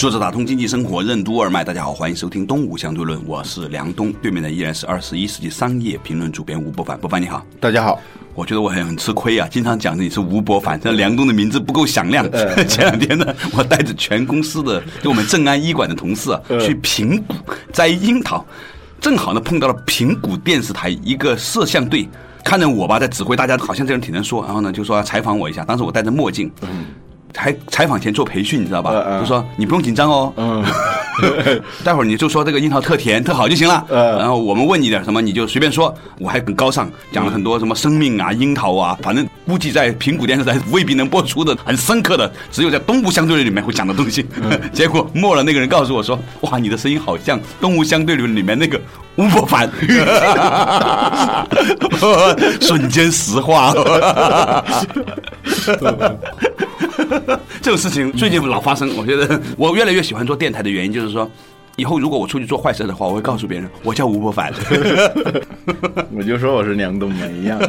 作者打通经济生活任督二脉，大家好，欢迎收听《东吴相对论》，我是梁东，对面的依然是二十一世纪商业评论主编吴伯凡。伯凡你好，大家好。我觉得我很很吃亏啊，经常讲你是吴伯凡，这梁东的名字不够响亮。前两天呢，我带着全公司的就我们正安医馆的同事啊，去平谷摘樱桃，正好呢碰到了平谷电视台一个摄像队，看着我吧在指挥大家，好像这人挺能说，然后呢就说要采访我一下，当时我戴着墨镜。还采访前做培训，你知道吧？就说你不用紧张哦，待会儿你就说这个樱桃特甜特好就行了。然后我们问你点什么，你就随便说。我还很高尚，讲了很多什么生命啊、樱桃啊，反正估计在平谷电视台未必能播出的很深刻的，只有在东吴相对论里面会讲的东西。结果末了那个人告诉我说：“哇，你的声音好像东吴相对论里面那个吴伯凡。”瞬间石化。这种事情最近老发生，我觉得我越来越喜欢做电台的原因就是说，以后如果我出去做坏事的话，我会告诉别人我叫吴伯凡。我就说我是梁冬梅一样。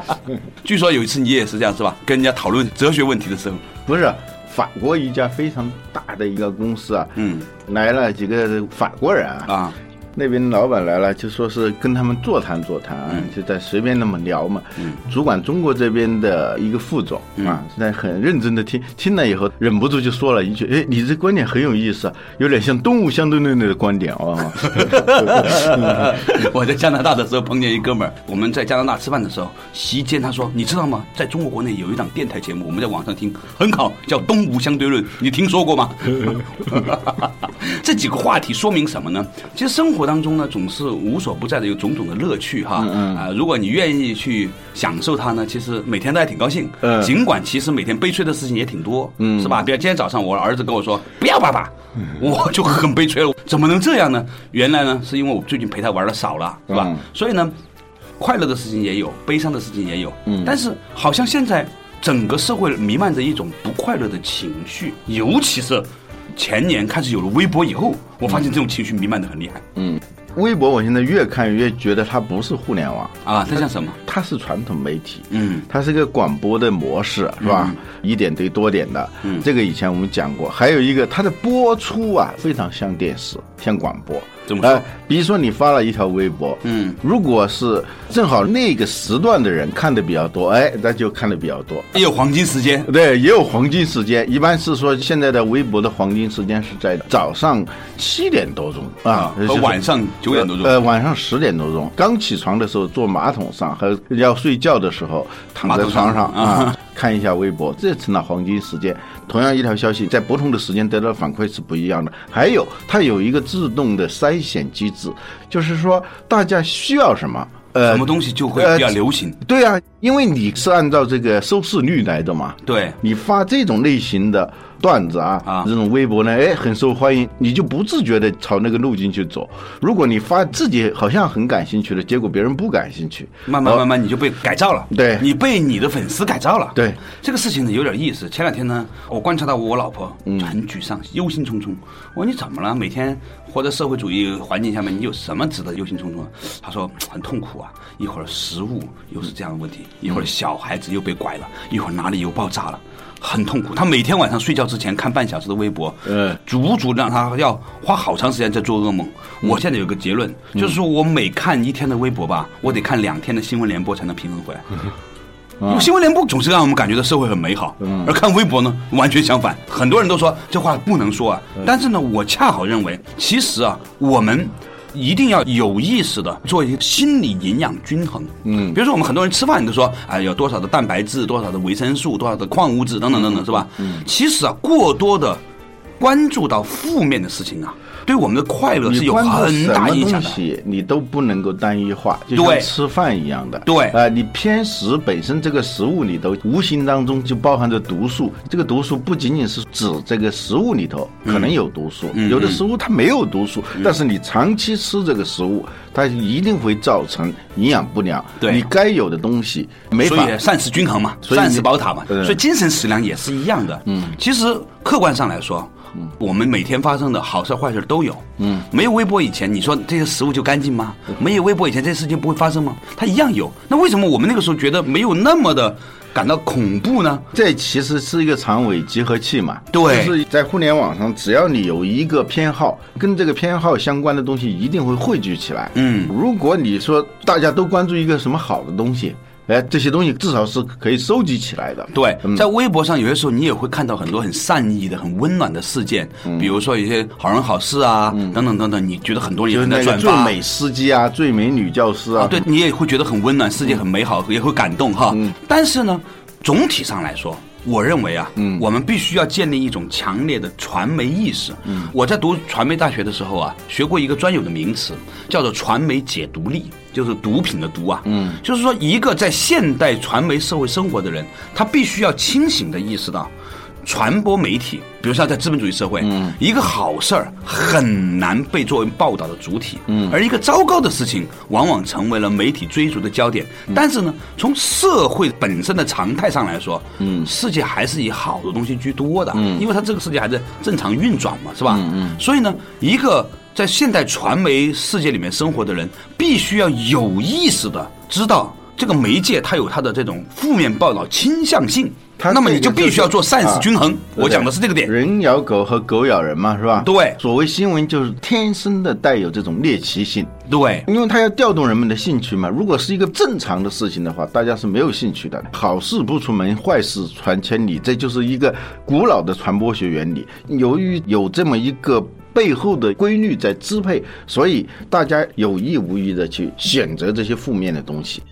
据说有一次你也是这样是吧？跟人家讨论哲学问题的时候，不是法国一家非常大的一个公司啊，嗯，来了几个法国人啊。那边老板来了，就说是跟他们座谈座谈，就在随便那么聊嘛。主管中国这边的一个副总啊，在很认真的听，听了以后忍不住就说了一句：“哎，你这观点很有意思，有点像东吴相对论的观点哦。我在加拿大的时候碰见一哥们儿，我们在加拿大吃饭的时候，席间他说：“你知道吗？在中国国内有一档电台节目，我们在网上听很好，叫《东吴相对论》，你听说过吗？” 这几个话题说明什么呢？其实生活。当中呢，总是无所不在的有种种的乐趣哈啊！如果你愿意去享受它呢，其实每天都还挺高兴。尽管其实每天悲催的事情也挺多，嗯是吧？比如今天早上我儿子跟我说不要爸爸，我就很悲催了。怎么能这样呢？原来呢，是因为我最近陪他玩的少了，是吧？所以呢，快乐的事情也有，悲伤的事情也有。嗯但是好像现在整个社会弥漫着一种不快乐的情绪，尤其是。前年开始有了微博以后，我发现这种情绪弥漫的很厉害。嗯，微博我现在越看越觉得它不是互联网啊，它像什么？它是传统媒体。嗯，它是个广播的模式，是吧？一点对多点的。嗯，这个以前我们讲过。还有一个，它的播出啊，非常像电视，像广播。哎，比如说你发了一条微博，嗯，如果是正好那个时段的人看的比较多，哎，那就看的比较多。也有黄金时间，对，也有黄金时间。一般是说现在的微博的黄金时间是在早上七点多钟啊，和晚上九点多钟。呃，晚上十点多钟，刚起床的时候坐马桶上，和要睡觉的时候躺在床上啊。看一下微博，这成了黄金时间。同样一条消息，在不同的时间得到反馈是不一样的。还有，它有一个自动的筛选机制，就是说大家需要什么，呃，什么东西就会比较流行。对啊，因为你是按照这个收视率来的嘛。对，你发这种类型的。段子啊，啊，这种微博呢，哎，很受欢迎，你就不自觉的朝那个路径去走。如果你发自己好像很感兴趣的，结果别人不感兴趣，慢慢慢慢你就被改造了。对，你被你的粉丝改造了。对，这个事情呢有点意思。前两天呢，我观察到我老婆很沮丧，忧心忡忡。我说你怎么了？每天活在社会主义环境下面，你有什么值得忧心忡忡？她说很痛苦啊，一会儿食物又是这样的问题，一会儿小孩子又被拐了，一会儿哪里又爆炸了。很痛苦，他每天晚上睡觉之前看半小时的微博，嗯，足足让他要花好长时间在做噩梦。我现在有个结论，就是说我每看一天的微博吧，我得看两天的新闻联播才能平衡回来。因为新闻联播总是让我们感觉到社会很美好，而看微博呢，完全相反。很多人都说这话不能说啊，但是呢，我恰好认为，其实啊，我们。一定要有意识的做一些心理营养均衡。嗯，比如说我们很多人吃饭你都说，啊，有多少的蛋白质，多少的维生素，多少的矿物质等等等等，是吧？嗯，其实啊，过多的关注到负面的事情啊。对我们的快乐是有很大影响的。你都不能够单一化，就像吃饭一样的。对啊，你偏食本身这个食物里头无形当中就包含着毒素。这个毒素不仅仅是指这个食物里头可能有毒素，有的食物它没有毒素，但是你长期吃这个食物，它一定会造成营养不良。对，你该有的东西没法。所以膳食均衡嘛，膳食宝塔嘛，所以精神食粮也是一样的。嗯，其实客观上来说。我们每天发生的好事坏事都有。嗯，没有微博以前，你说这些食物就干净吗？没有微博以前，这些事情不会发生吗？它一样有。那为什么我们那个时候觉得没有那么的感到恐怖呢？这其实是一个长尾集合器嘛。对，就是在互联网上，只要你有一个偏好，跟这个偏好相关的东西一定会汇聚起来。嗯，如果你说大家都关注一个什么好的东西。哎，这些东西至少是可以收集起来的。对，在微博上有些时候你也会看到很多很善意的、很温暖的事件，比如说一些好人好事啊，等等等等。你觉得很多人在转发，最美司机啊，最美女教师啊，对你也会觉得很温暖，世界很美好，也会感动哈。但是呢，总体上来说。我认为啊，嗯，我们必须要建立一种强烈的传媒意识。嗯，我在读传媒大学的时候啊，学过一个专有的名词，叫做传媒解读力，就是毒品的毒啊。嗯，就是说一个在现代传媒社会生活的人，他必须要清醒的意识到。传播媒体，比如像在资本主义社会，嗯一个好事儿很难被作为报道的主体，嗯而一个糟糕的事情往往成为了媒体追逐的焦点。但是呢，从社会本身的常态上来说，嗯世界还是以好的东西居多的，嗯因为它这个世界还在正常运转嘛，是吧？嗯嗯所以呢，一个在现代传媒世界里面生活的人，必须要有意识的知道这个媒介它有它的这种负面报道倾向性。那么你就必须要做膳食均衡，我讲的是这个点。人咬狗和狗咬人嘛，是吧？对。所谓新闻就是天生的带有这种猎奇性，对，因为它要调动人们的兴趣嘛。如果是一个正常的事情的话，大家是没有兴趣的。好事不出门，坏事传千里，这就是一个古老的传播学原理。由于有这么一个背后的规律在支配，所以大家有意无意的去选择这些负面的东西。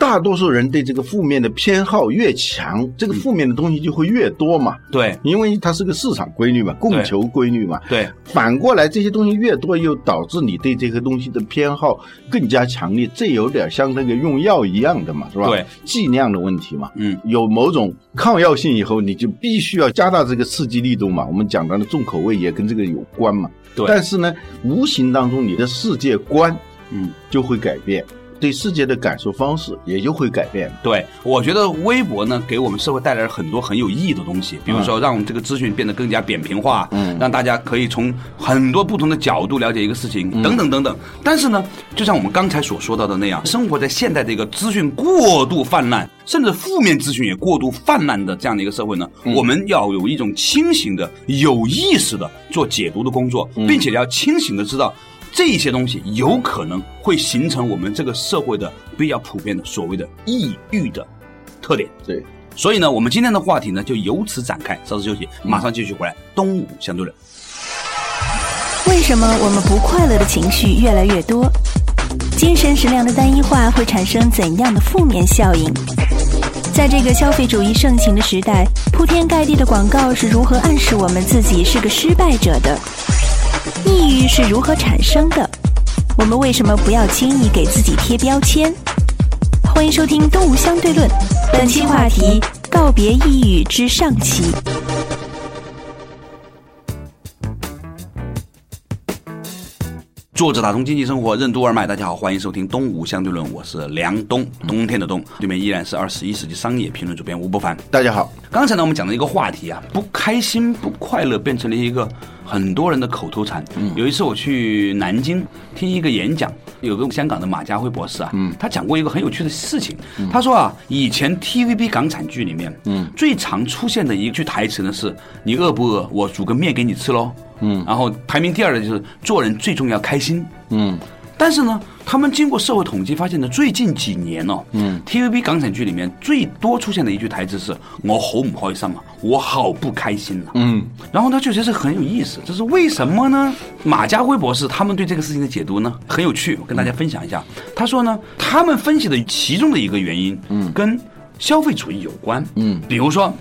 大多数人对这个负面的偏好越强，这个负面的东西就会越多嘛。对，因为它是个市场规律嘛，供求规律嘛。对，反过来这些东西越多，又导致你对这个东西的偏好更加强烈。这有点像那个用药一样的嘛，是吧？对，剂量的问题嘛。嗯，有某种抗药性以后，你就必须要加大这个刺激力度嘛。我们讲到的重口味也跟这个有关嘛。对，但是呢，无形当中你的世界观，嗯，就会改变。对世界的感受方式也就会改变。对，我觉得微博呢，给我们社会带来了很多很有意义的东西，比如说让我们这个资讯变得更加扁平化，嗯，让大家可以从很多不同的角度了解一个事情，等等等等。但是呢，就像我们刚才所说到的那样，生活在现代这个资讯过度泛滥，甚至负面资讯也过度泛滥的这样的一个社会呢，我们要有一种清醒的、有意识的做解读的工作，并且要清醒的知道。这些东西有可能会形成我们这个社会的比较普遍的所谓的抑郁的特点。对，所以呢，我们今天的话题呢就由此展开。稍事休息，马上继续回来。东吴相对论。为什么我们不快乐的情绪越来越多？精神食粮的单一化会产生怎样的负面效应？在这个消费主义盛行的时代，铺天盖地的广告是如何暗示我们自己是个失败者的？抑郁是如何产生的？我们为什么不要轻易给自己贴标签？欢迎收听《东吴相对论》，本期话题：告别抑郁之上期。作者打通经济生活任督二脉，大家好，欢迎收听《东吴相对论》，我是梁东，冬天的冬，对面依然是二十一世纪商业评论主编吴伯凡，大家好。刚才呢，我们讲的一个话题啊，不开心、不快乐，变成了一个很多人的口头禅。有一次我去南京听一个演讲，有个香港的马家辉博士啊，他讲过一个很有趣的事情。他说啊，以前 TVB 港产剧里面，最常出现的一句台词呢是：“你饿不饿？我煮个面给你吃喽。”嗯，然后排名第二的就是做人最重要开心。嗯，但是呢，他们经过社会统计发现呢，最近几年哦，嗯，TVB 港产剧里面最多出现的一句台词是“我好唔开心啊，我好不开心啊。”嗯，然后呢，就觉得很有意思，这是为什么呢？马家辉博士他们对这个事情的解读呢很有趣，我跟大家分享一下。他说呢，他们分析的其中的一个原因，嗯，跟消费主义有关。嗯，比如说。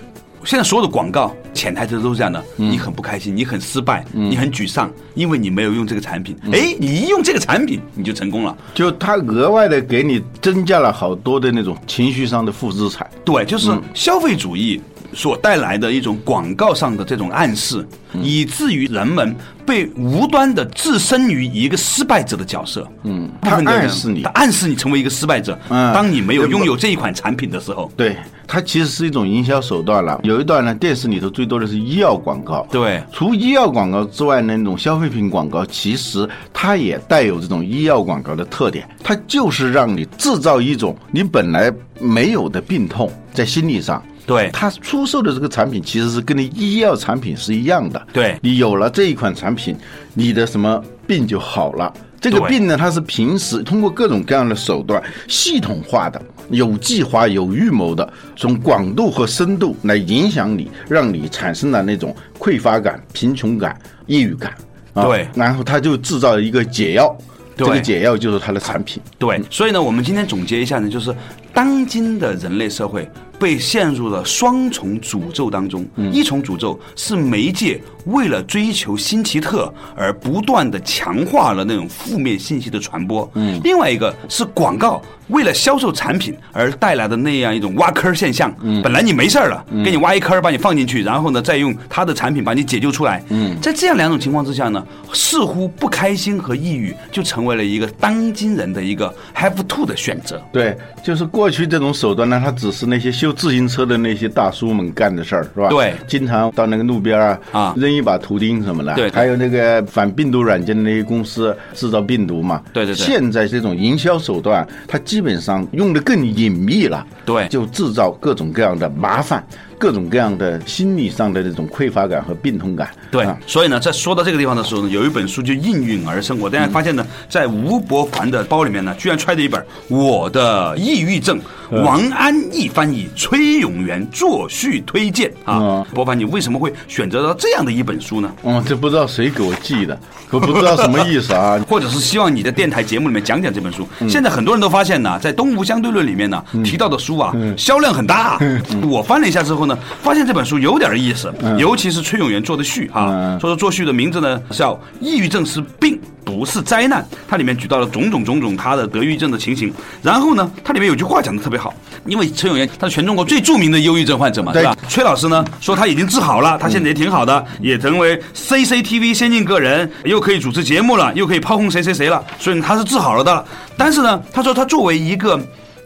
现在所有的广告潜台词都是这样的，你很不开心，你很失败，你很沮丧，因为你没有用这个产品。哎，你一用这个产品，你就成功了。就他额外的给你增加了好多的那种情绪上的负资产。对，就是消费主义所带来的一种广告上的这种暗示，以至于人们被无端的置身于一个失败者的角色。嗯，他暗示你，他暗示你成为一个失败者。嗯，当你没有拥有这一款产品的时候，对。它其实是一种营销手段了。有一段呢，电视里头最多的是医药广告。对，除医药广告之外，那种消费品广告，其实它也带有这种医药广告的特点。它就是让你制造一种你本来没有的病痛，在心理上。对，它出售的这个产品其实是跟你医药产品是一样的。对，你有了这一款产品，你的什么病就好了。这个病呢，它是平时通过各种各样的手段，系统化的、有计划、有预谋的，从广度和深度来影响你，让你产生了那种匮乏感、贫穷感、抑郁感。啊对，然后他就制造一个解药，这个解药就是它的产品。对，所以呢，我们今天总结一下呢，就是当今的人类社会被陷入了双重诅咒当中，一重诅咒是媒介。为了追求新奇特而不断的强化了那种负面信息的传播，嗯，另外一个是广告为了销售产品而带来的那样一种挖坑现象，嗯，本来你没事了，给你挖一坑把你放进去，然后呢再用他的产品把你解救出来，嗯，在这样两种情况之下呢，似乎不开心和抑郁就成为了一个当今人的一个 have to 的选择。对，就是过去这种手段呢，它只是那些修自行车的那些大叔们干的事儿，是吧？对，经常到那个路边啊啊。扔。一把图钉什么的，对，还有那个反病毒软件的那些公司制造病毒嘛，对对对。现在这种营销手段，它基本上用的更隐秘了，对，就制造各种各样的麻烦。各种各样的心理上的这种匮乏感和病痛感，对，所以呢，在说到这个地方的时候呢，有一本书就应运而生。我突然发现呢，在吴伯凡的包里面呢，居然揣着一本《我的抑郁症》，王安忆翻译，崔永元作序推荐啊。伯凡，你为什么会选择到这样的一本书呢？嗯，这不知道谁给我寄的，我不知道什么意思啊。或者是希望你在电台节目里面讲讲这本书。现在很多人都发现呢，在《东吴相对论》里面呢提到的书啊，销量很大。我翻了一下之后。发现这本书有点意思，尤其是崔永元做的序啊，说说做序的名字呢叫《抑郁症是病不是灾难》，它里面举到了种种种种他的得抑郁症的情形。然后呢，它里面有句话讲的特别好，因为崔永元他是全中国最著名的忧郁症患者嘛，对吧？崔老师呢说他已经治好了，他现在也挺好的，也成为 CCTV 先进个人，又可以主持节目了，又可以炮轰谁谁谁了，所以他是治好了的。但是呢，他说他作为一个。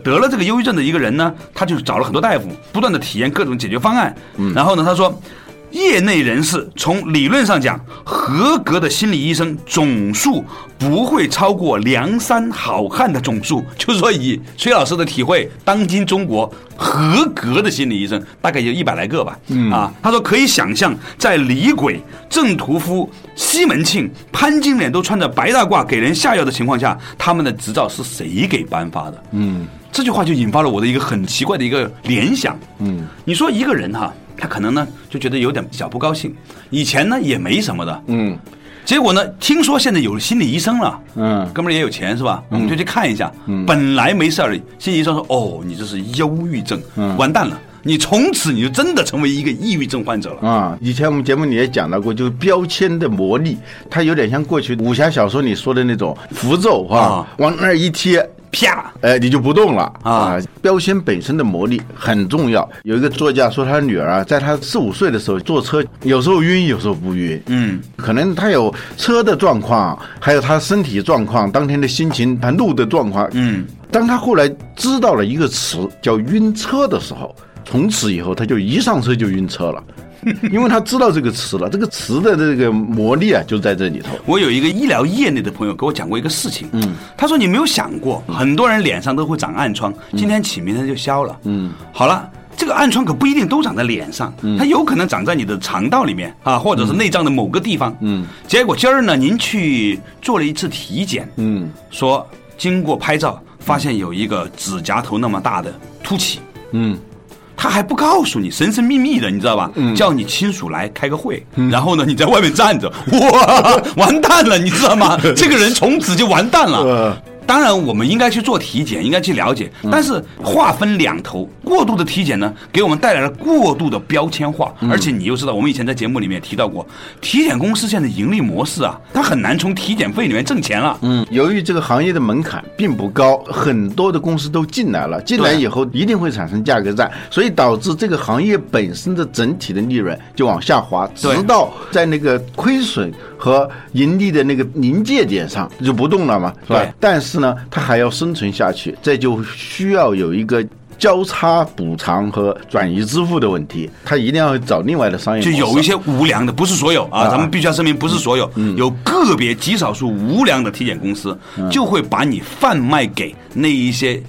得了这个忧郁症的一个人呢，他就找了很多大夫，不断的体验各种解决方案。嗯然后呢，他说，业内人士从理论上讲，合格的心理医生总数不会超过梁山好汉的总数。就是说，以崔老师的体会，当今中国合格的心理医生大概有一百来个吧。嗯啊，他说可以想象，在李鬼、郑屠夫、西门庆、潘金莲都穿着白大褂给人下药的情况下，他们的执照是谁给颁发的？嗯。这句话就引发了我的一个很奇怪的一个联想。嗯，你说一个人哈，他可能呢就觉得有点小不高兴，以前呢也没什么的。嗯，结果呢，听说现在有了心理医生了。嗯，哥们儿也有钱是吧？我们就去看一下。嗯，本来没事儿，心理医生说：“哦，你这是忧郁症，完蛋了，你从此你就真的成为一个抑郁症患者了。”啊，以前我们节目里也讲到过，就是标签的魔力，它有点像过去武侠小说里说的那种符咒啊，往那儿一贴。啪！哎，你就不动了啊！标签本身的魔力很重要。有一个作家说，他女儿啊，在他四五岁的时候坐车，有时候晕，有时候不晕。嗯，可能他有车的状况，还有他身体状况，当天的心情，他路的状况。嗯，当他后来知道了一个词叫晕车的时候，从此以后他就一上车就晕车了。因为他知道这个词了，这个词的这个魔力啊，就在这里头。我有一个医疗业内的朋友给我讲过一个事情，嗯，他说你没有想过，很多人脸上都会长暗疮，今天起明天就消了，嗯，好了，这个暗疮可不一定都长在脸上，它有可能长在你的肠道里面啊，或者是内脏的某个地方，嗯，结果今儿呢，您去做了一次体检，嗯，说经过拍照发现有一个指甲头那么大的凸起，嗯。他还不告诉你，神神秘秘的，你知道吧？叫你亲属来开个会，然后呢，你在外面站着，哇，完蛋了，你知道吗？这个人从此就完蛋了。当然我们应该去做体检，应该去了解，但是话分两头，过度的体检呢，给我们带来了过度的标签化，而且你又知道，我们以前在节目里面提到过，体检公司现在盈利模式啊，它很难从体检费里面挣钱了。嗯，由于这个行业的门槛并不高，很多的公司都进来了，进来以后一定会产生价格战，所以导致这个行业本身的整体的利润就往下滑，直到在那个亏损。和盈利的那个临界点上就不动了嘛，是吧？但是呢，它还要生存下去，这就需要有一个交叉补偿和转移支付的问题。他一定要找另外的商业。就有一些无良的，不是所有啊，咱们必须要声明，不是所有，有个别极少数无良的体检公司，就会把你贩卖给那一些。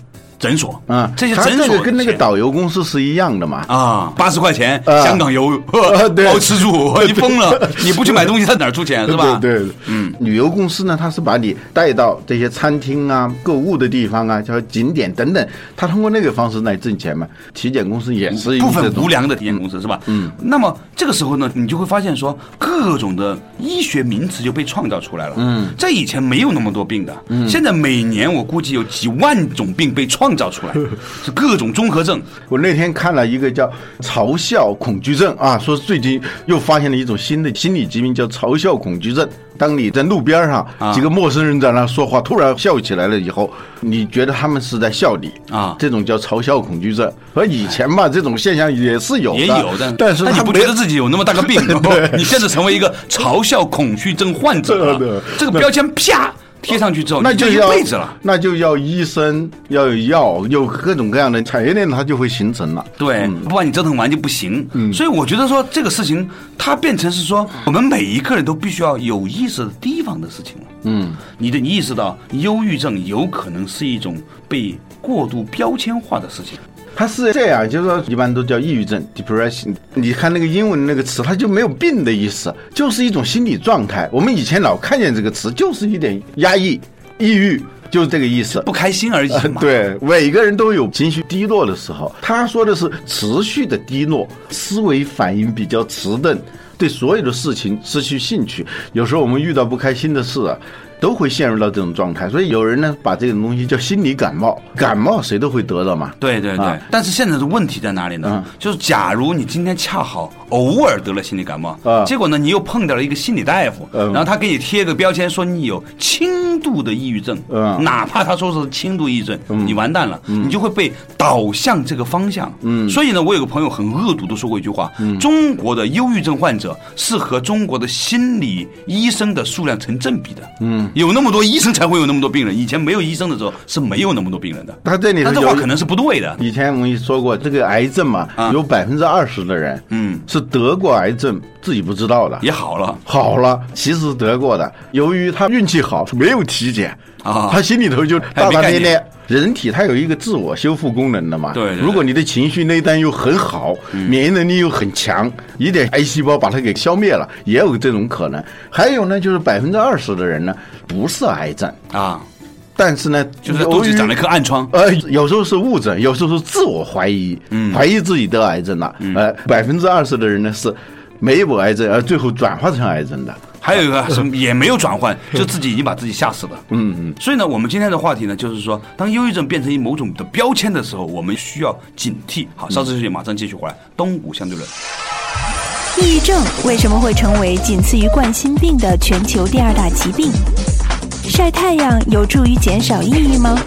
诊所啊，这些诊所跟那个导游公司是一样的嘛？啊，八十块钱香港游，包吃住，你疯了？你不去买东西，他哪出钱是吧？对，嗯，旅游公司呢，他是把你带到这些餐厅啊、购物的地方啊、叫景点等等，他通过那个方式来挣钱嘛。体检公司也是部分无良的体检公司是吧？嗯，那么这个时候呢，你就会发现说，各种的医学名词就被创造出来了。嗯，在以前没有那么多病的，嗯，现在每年我估计有几万种病被创。造出来是 各种综合症。我那天看了一个叫嘲笑恐惧症啊，说最近又发现了一种新的心理疾病，叫嘲笑恐惧症。当你在路边上，几个陌生人在那说话，突然笑起来了以后，你觉得他们是在笑你啊？这种叫嘲笑恐惧症。和以前吧，这种现象也是有的，也有的。但是你不觉得自己有那么大个病？你现在成为一个嘲笑恐惧症患者了，这个标签啪。贴上去之后，那就一辈子了。那就要医生，要有药，有各种各样的产业链，它就会形成了。对，不把你折腾完就不行。嗯，所以我觉得说这个事情，它变成是说，我们每一个人都必须要有意识的提防的事情了。嗯，你的你意识到，忧郁症有可能是一种被过度标签化的事情。它是这样，就是说，一般都叫抑郁症 （depression）。你看那个英文那个词，它就没有病的意思，就是一种心理状态。我们以前老看见这个词，就是一点压抑、抑郁，就是这个意思，不开心而已嘛。对，每个人都有情绪低落的时候。他说的是持续的低落，思维反应比较迟钝，对所有的事情失去兴趣。有时候我们遇到不开心的事啊。都会陷入到这种状态，所以有人呢把这种东西叫心理感冒，感冒谁都会得到嘛。对对对，但是现在的问题在哪里呢？就是假如你今天恰好偶尔得了心理感冒，结果呢你又碰到了一个心理大夫，然后他给你贴个标签说你有轻度的抑郁症，哪怕他说是轻度抑郁症，你完蛋了，你就会被导向这个方向。嗯，所以呢，我有个朋友很恶毒的说过一句话：中国的忧郁症患者是和中国的心理医生的数量成正比的。嗯。有那么多医生才会有那么多病人，以前没有医生的时候是没有那么多病人的。他这里，他这话可能是不对的。以前我们说过，这个癌症嘛，有百分之二十的人，嗯，是得过癌症自己不知道的，也好了，好了，其实是得过的。由于他运气好，没有体检啊，他心里头就大大咧咧。人体它有一个自我修复功能的嘛，对。如果你的情绪内丹又很好，免疫能力又很强，一点癌细胞把它给消灭了，也有这种可能。还有呢，就是百分之二十的人呢，不是癌症啊，但是呢，就是肚子长了一颗暗疮。呃，有时候是误诊，有时候是自我怀疑，怀疑自己得癌症了。呃，百分之二十的人呢是没有癌症，而最后转化成癌症的。还有一个 什么也没有转换，就自己已经把自己吓死了。嗯嗯。所以呢，我们今天的话题呢，就是说，当忧郁症变成一某种的标签的时候，我们需要警惕。好，稍事休息，马上继续回来。东吴相对论。抑郁症为什么会成为仅次于冠心病的全球第二大疾病？晒太阳有助于减少抑郁吗？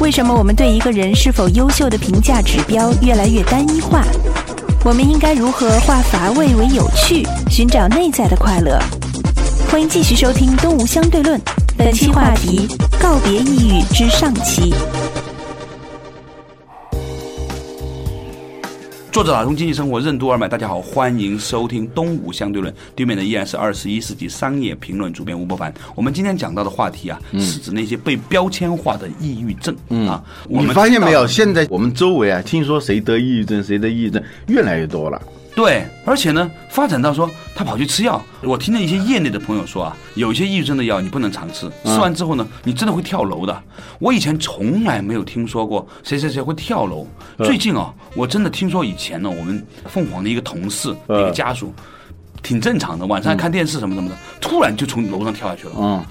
为什么我们对一个人是否优秀的评价指标越来越单一化？我们应该如何化乏味为有趣，寻找内在的快乐？欢迎继续收听《东吴相对论》，本期话题：告别抑郁之上期。作者打通经济生活任督二脉，大家好，欢迎收听《东吴相对论》，对面的依然是二十一世纪商业评论主编吴伯凡。我们今天讲到的话题啊，是指那些被标签化的抑郁症啊。你发现没有？现在我们周围啊，听说谁得抑郁症，谁得抑郁症越来越多了。对，而且呢，发展到说他跑去吃药。我听了一些业内的朋友说啊，有一些抑郁症的药你不能常吃，吃完之后呢，你真的会跳楼的。我以前从来没有听说过谁谁谁会跳楼。最近啊，我真的听说以前呢，我们凤凰的一个同事一个家属，挺正常的，晚上看电视什么什么的，突然就从楼上跳下去了。嗯。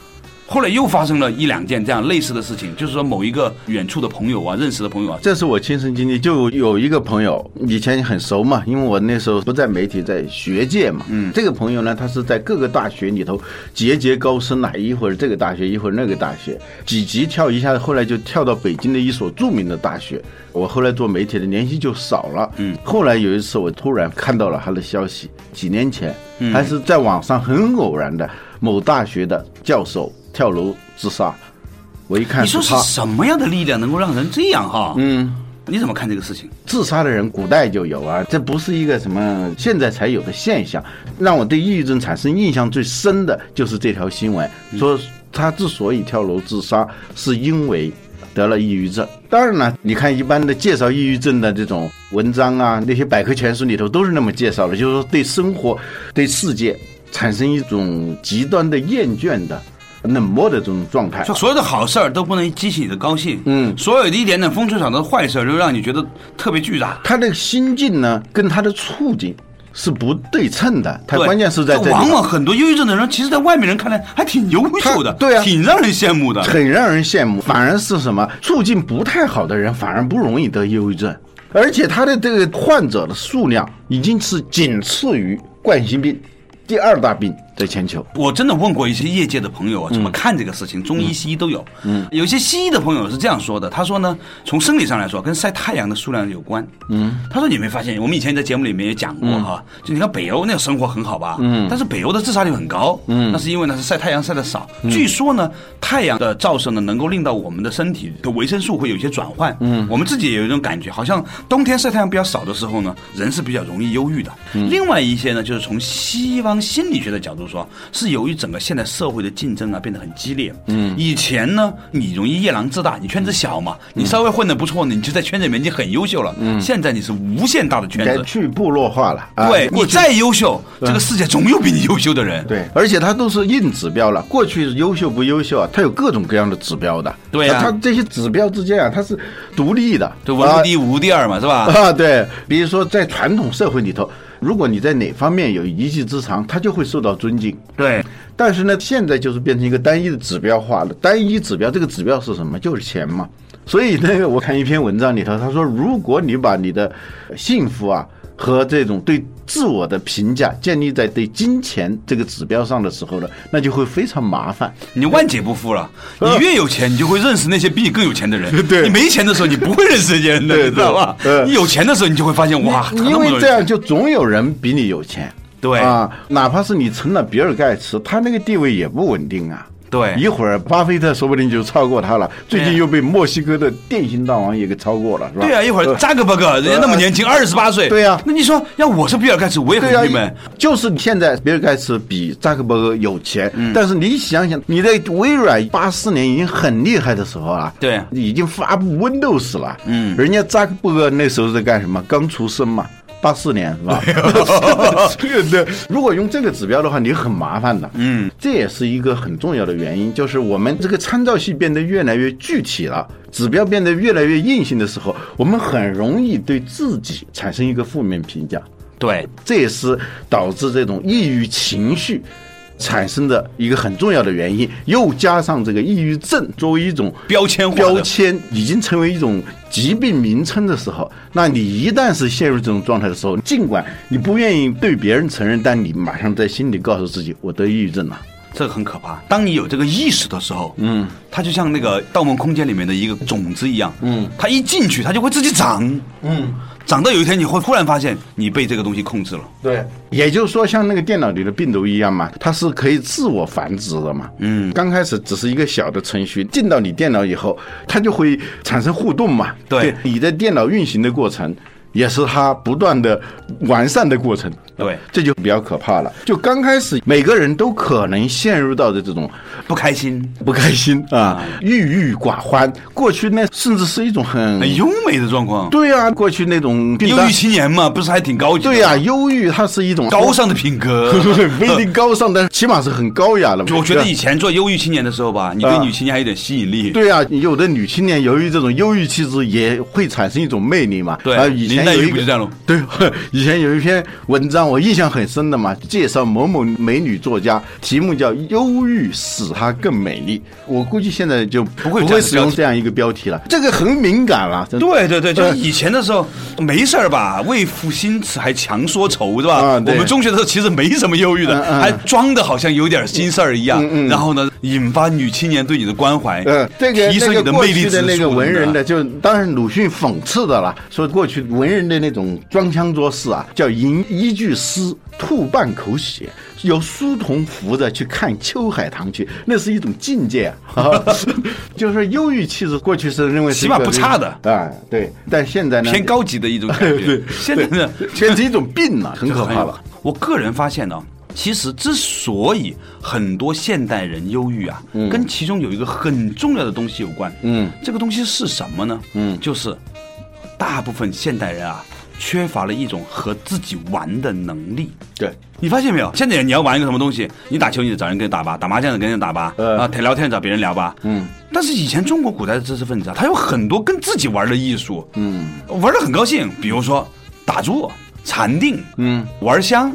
后来又发生了一两件这样类似的事情，就是说某一个远处的朋友啊，认识的朋友啊，这是我亲身经历。就有一个朋友以前很熟嘛，因为我那时候不在媒体，在学界嘛。嗯，这个朋友呢，他是在各个大学里头节节高升啊，一会儿这个大学，一会儿那个大学，几级跳一下，后来就跳到北京的一所著名的大学。我后来做媒体的联系就少了。嗯，后来有一次我突然看到了他的消息，几年前还是在网上很偶然的某大学的教授。跳楼自杀，我一看，你说是什么样的力量能够让人这样哈？嗯，你怎么看这个事情？自杀的人古代就有啊，这不是一个什么现在才有的现象。让我对抑郁症产生印象最深的就是这条新闻，说他之所以跳楼自杀，是因为得了抑郁症。当然了，你看一般的介绍抑郁症的这种文章啊，那些百科全书里头都是那么介绍的，就是说对生活、对世界产生一种极端的厌倦的。冷漠的这种状态，所有的好事儿都不能激起你的高兴，嗯，所有的一点点风吹草动的坏事儿都让你觉得特别巨大。他的心境呢，跟他的处境是不对称的。他关键是在这往往很多忧郁症的人，其实，在外面人看来还挺优秀的，对啊，挺让人羡慕的，很让人羡慕。反而是什么处境不太好的人，反而不容易得忧郁症，而且他的这个患者的数量已经是仅次于冠心病。第二大病在全球。我真的问过一些业界的朋友啊，怎么看这个事情？中医、西医都有。嗯，有些西医的朋友是这样说的，他说呢，从生理上来说，跟晒太阳的数量有关。嗯，他说你没发现，我们以前在节目里面也讲过哈，就你看北欧那个生活很好吧？嗯，但是北欧的自杀率很高。嗯，那是因为呢是晒太阳晒的少。据说呢，太阳的照射呢能够令到我们的身体的维生素会有一些转换。嗯，我们自己也有一种感觉，好像冬天晒太阳比较少的时候呢，人是比较容易忧郁的。另外一些呢，就是从西方。心理学的角度说，是由于整个现代社会的竞争啊变得很激烈。嗯，以前呢，你容易夜郎自大，你圈子小嘛，你稍微混得不错，你就在圈子里面已经很优秀了。嗯，现在你是无限大的圈子，去部落化了。对你再优秀，这个世界总有比你优秀的人。对，而且它都是硬指标了。过去优秀不优秀啊，它有各种各样的指标的。对呀，它这些指标之间啊，它是独立的。对，文无第一，武无第二嘛，是吧？啊，对。比如说在传统社会里头。如果你在哪方面有一技之长，他就会受到尊敬。对，但是呢，现在就是变成一个单一的指标化了。单一指标，这个指标是什么？就是钱嘛。所以那个，我看一篇文章里头，他说，如果你把你的幸福啊。和这种对自我的评价建立在对金钱这个指标上的时候呢，那就会非常麻烦，你万劫不复了。你越有钱，你就会认识那些比你更有钱的人。对，你没钱的时候，你不会认识这些人的，知道吧？你有钱的时候，你就会发现哇，因为这样就总有人比你有钱。对啊，哪怕是你成了比尔盖茨，他那个地位也不稳定啊。对，一会儿巴菲特说不定就超过他了。最近又被墨西哥的电信大王也给超过了，是吧？对啊，一会儿扎克伯格，人家那么年轻，二十八岁。对呀，那你说要我是比尔盖茨，我也很郁闷。就是现在比尔盖茨比扎克伯格有钱，但是你想想，你在微软八四年已经很厉害的时候啊，对，已经发布 Windows 了。嗯，人家扎克伯格那时候在干什么？刚出生嘛。八四年是吧？对，如果用这个指标的话，你很麻烦的。嗯，这也是一个很重要的原因，就是我们这个参照系变得越来越具体了，指标变得越来越硬性的时候，我们很容易对自己产生一个负面评价。对，这也是导致这种抑郁情绪。产生的一个很重要的原因，又加上这个抑郁症作为一种标签标签，已经成为一种疾病名称的时候，那你一旦是陷入这种状态的时候，尽管你不愿意对别人承认，但你马上在心里告诉自己，我得抑郁症了，这个很可怕。当你有这个意识的时候，嗯，它就像那个《盗梦空间》里面的一个种子一样，嗯，它一进去，它就会自己长，嗯。长到有一天，你会忽然发现你被这个东西控制了。对，也就是说，像那个电脑里的病毒一样嘛，它是可以自我繁殖的嘛。嗯，刚开始只是一个小的程序，进到你电脑以后，它就会产生互动嘛。对，你的电脑运行的过程。也是它不断的完善的过程，对，这就比较可怕了。就刚开始，每个人都可能陷入到的这种不开心、不开心啊，郁郁寡欢。过去那甚至是一种很很优美的状况。对啊，过去那种忧郁青年嘛，不是还挺高级？对呀，忧郁它是一种高尚的品格，不一定高尚，但起码是很高雅的。我觉得以前做忧郁青年的时候吧，你对女青年还有点吸引力。对呀，有的女青年由于这种忧郁气质，也会产生一种魅力嘛。对，以前。有一个对，以前有一篇文章，我印象很深的嘛，介绍某某美女作家，题目叫《忧郁使她更美丽》。我估计现在就不会不会使用这样一个标题了，这个很敏感了。对对对，就是以前的时候没事儿吧，为赋新词还强说愁，是吧？啊，我们中学的时候其实没什么忧郁的，还装的好像有点心事儿一样。然后呢，引发女青年对你的关怀。嗯，这个提升你的魅力的那个文人的，就当然鲁迅讽刺的了，说过去文人的那种装腔作势啊，叫吟一句诗吐半口血。有书童扶着去看秋海棠去，那是一种境界啊！就是忧郁气质，过去是认为起码不差的啊。对，但现在呢，偏高级的一种感觉。对，现在呢，变成一种病了，很可怕了。我个人发现呢，其实之所以很多现代人忧郁啊，跟其中有一个很重要的东西有关。嗯，这个东西是什么呢？嗯，就是大部分现代人啊。缺乏了一种和自己玩的能力。对，你发现没有？现在你要玩一个什么东西，你打球你得找人跟你打吧，打麻将的跟人打吧，啊，聊天找别人聊吧。嗯。但是以前中国古代的知识分子啊，他有很多跟自己玩的艺术。嗯。玩的很高兴，比如说打坐、禅定，嗯，玩香。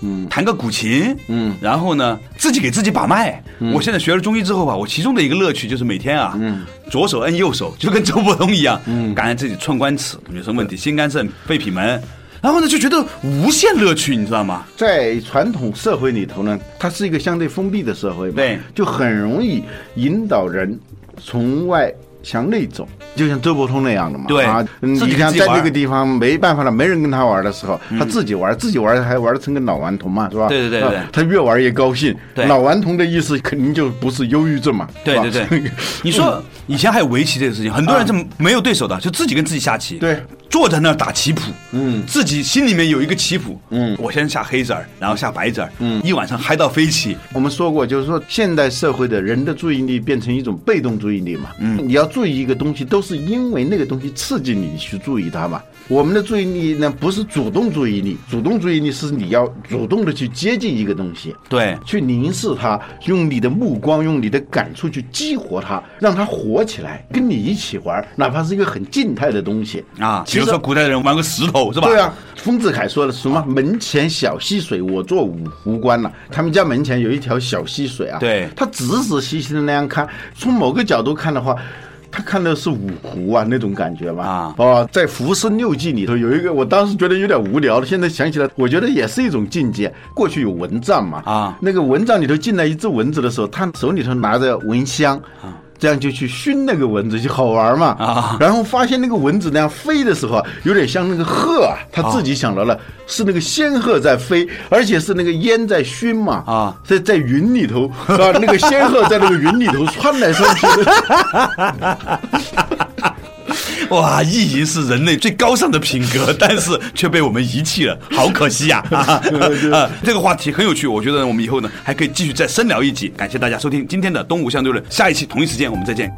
嗯，弹个古琴，嗯，然后呢，自己给自己把脉。我现在学了中医之后吧，我其中的一个乐趣就是每天啊，嗯，左手摁右手，就跟周伯通一样，嗯，感觉自己寸关尺有什么问题，心肝肾肺脾门，然后呢就觉得无限乐趣，你知道吗？在传统社会里头呢，它是一个相对封闭的社会，对，就很容易引导人从外。向内走，就像周伯通那样的嘛。对啊，你看在这个地方没办法了，没人跟他玩的时候，他自己玩，自己玩还玩的成个老顽童嘛，是吧？对对对对，他越玩越高兴。老顽童的意思肯定就不是忧郁症嘛。对对对，你说以前还有围棋这个事情，很多人是没有对手的，就自己跟自己下棋。对。坐在那儿打棋谱，嗯，自己心里面有一个棋谱，嗯，我先下黑子儿，然后下白子儿，嗯，一晚上嗨到飞起。我们说过，就是说现代社会的人的注意力变成一种被动注意力嘛，嗯，你要注意一个东西，都是因为那个东西刺激你去注意它嘛。我们的注意力呢，不是主动注意力，主动注意力是你要主动的去接近一个东西，对，去凝视它，用你的目光，用你的感触去激活它，让它活起来，跟你一起玩，哪怕是一个很静态的东西啊。比如说古代人玩个石头是吧？对啊，丰子恺说的什么门前小溪水，我做五湖观了。他们家门前有一条小溪水啊，对，他仔仔细细的那样看，从某个角度看的话。他看的是五湖啊，那种感觉吧啊，哦，在《浮生六记》里头有一个，我当时觉得有点无聊了，现在想起来，我觉得也是一种境界。过去有蚊帐嘛啊，那个蚊帐里头进来一只蚊子的时候，他手里头拿着蚊香啊。这样就去熏那个蚊子就好玩嘛啊！然后发现那个蚊子那样飞的时候啊，有点像那个鹤啊，他自己想到了是那个仙鹤在飞，而且是那个烟在熏嘛啊，在在云里头 啊，那个仙鹤在那个云里头窜来窜去。哇，意淫是人类最高尚的品格，但是却被我们遗弃了，好可惜呀！啊，这个话题很有趣，我觉得我们以后呢还可以继续再深聊一集。感谢大家收听今天的《东吴相对论》，下一期同一时间我们再见。